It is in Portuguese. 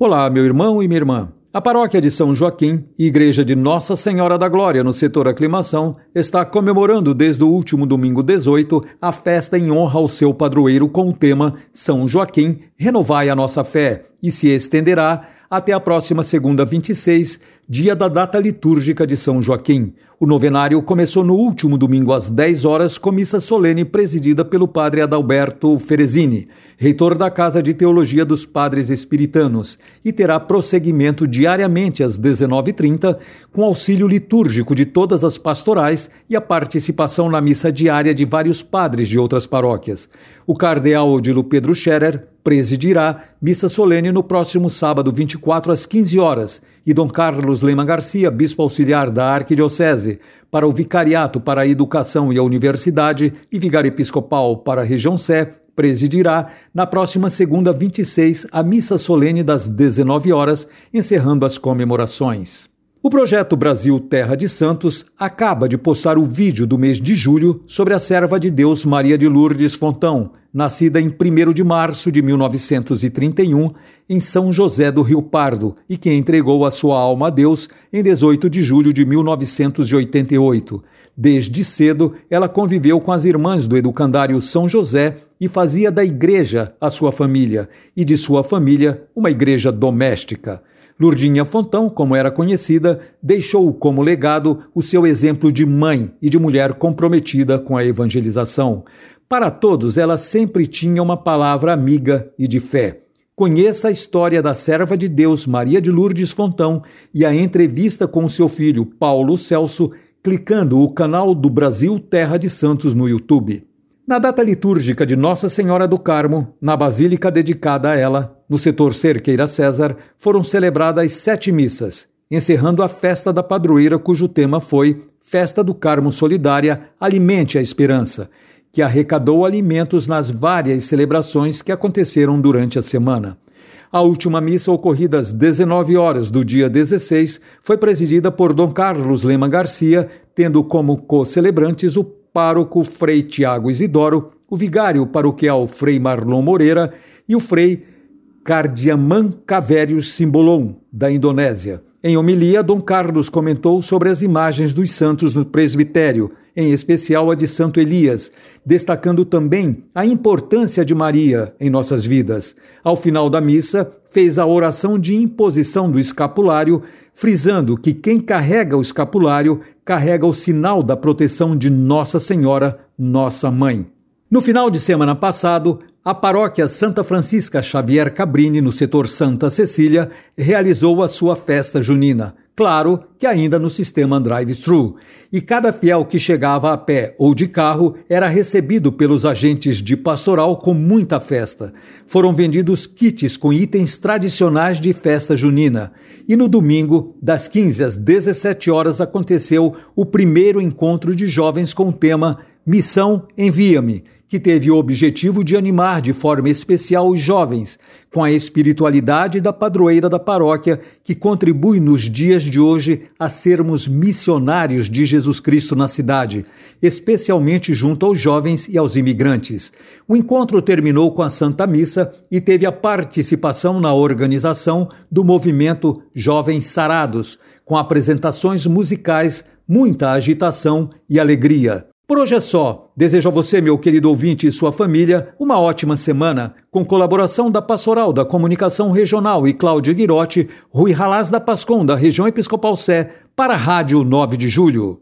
Olá, meu irmão e minha irmã. A paróquia de São Joaquim, Igreja de Nossa Senhora da Glória no setor Aclimação, está comemorando desde o último domingo 18 a festa em honra ao seu padroeiro com o tema São Joaquim, renovai a nossa fé, e se estenderá até a próxima segunda 26, dia da data litúrgica de São Joaquim. O novenário começou no último domingo às 10 horas com missa solene presidida pelo padre Adalberto Ferezini, reitor da Casa de Teologia dos Padres Espiritanos, e terá prosseguimento diariamente às 19h30 com auxílio litúrgico de todas as pastorais e a participação na missa diária de vários padres de outras paróquias. O cardeal Odilo Pedro Scherer presidirá missa solene no próximo sábado 24 às 15 horas e Dom Carlos Lema Garcia, bispo auxiliar da Arquidiocese, para o Vicariato para a Educação e a Universidade e Vigário Episcopal para a Região Sé, presidirá na próxima segunda 26 a missa solene das 19 horas, encerrando as comemorações. O projeto Brasil Terra de Santos acaba de postar o vídeo do mês de julho sobre a serva de Deus Maria de Lourdes Fontão, nascida em 1 de março de 1931 em São José do Rio Pardo e que entregou a sua alma a Deus em 18 de julho de 1988. Desde cedo, ela conviveu com as irmãs do educandário São José e fazia da igreja a sua família e de sua família uma igreja doméstica. Lurdinha Fontão, como era conhecida, deixou como legado o seu exemplo de mãe e de mulher comprometida com a evangelização. Para todos, ela sempre tinha uma palavra amiga e de fé. Conheça a história da serva de Deus Maria de Lourdes Fontão e a entrevista com seu filho Paulo Celso, clicando o canal do Brasil Terra de Santos no YouTube. Na data litúrgica de Nossa Senhora do Carmo, na basílica dedicada a ela, no setor Cerqueira César, foram celebradas sete missas, encerrando a festa da padroeira, cujo tema foi Festa do Carmo Solidária Alimente a Esperança, que arrecadou alimentos nas várias celebrações que aconteceram durante a semana. A última missa, ocorrida às 19 horas do dia 16, foi presidida por Dom Carlos Lema Garcia, tendo como co-celebrantes o pároco Frei Tiago Isidoro, o vigário paroquial Frei Marlon Moreira e o Frei Cardiaman Cavérios Simbolon, da Indonésia. Em homilia, Dom Carlos comentou sobre as imagens dos santos no presbitério, em especial a de Santo Elias, destacando também a importância de Maria em nossas vidas. Ao final da missa, fez a oração de imposição do escapulário, frisando que quem carrega o escapulário carrega o sinal da proteção de Nossa Senhora, nossa mãe. No final de semana passado, a paróquia Santa Francisca Xavier Cabrini, no setor Santa Cecília, realizou a sua festa junina. Claro que ainda no sistema drive-thru. E cada fiel que chegava a pé ou de carro era recebido pelos agentes de pastoral com muita festa. Foram vendidos kits com itens tradicionais de festa junina. E no domingo, das 15 às 17 horas, aconteceu o primeiro encontro de jovens com o tema Missão Envia-me que teve o objetivo de animar de forma especial os jovens com a espiritualidade da padroeira da paróquia, que contribui nos dias de hoje a sermos missionários de Jesus Cristo na cidade, especialmente junto aos jovens e aos imigrantes. O encontro terminou com a Santa Missa e teve a participação na organização do movimento Jovens Sarados, com apresentações musicais, muita agitação e alegria. Por hoje é só. Desejo a você, meu querido ouvinte e sua família, uma ótima semana, com colaboração da Pastoral da Comunicação Regional e Cláudia Guirotti, Rui Ralaz da Pascom, da região Episcopal Sé, para a Rádio 9 de Julho.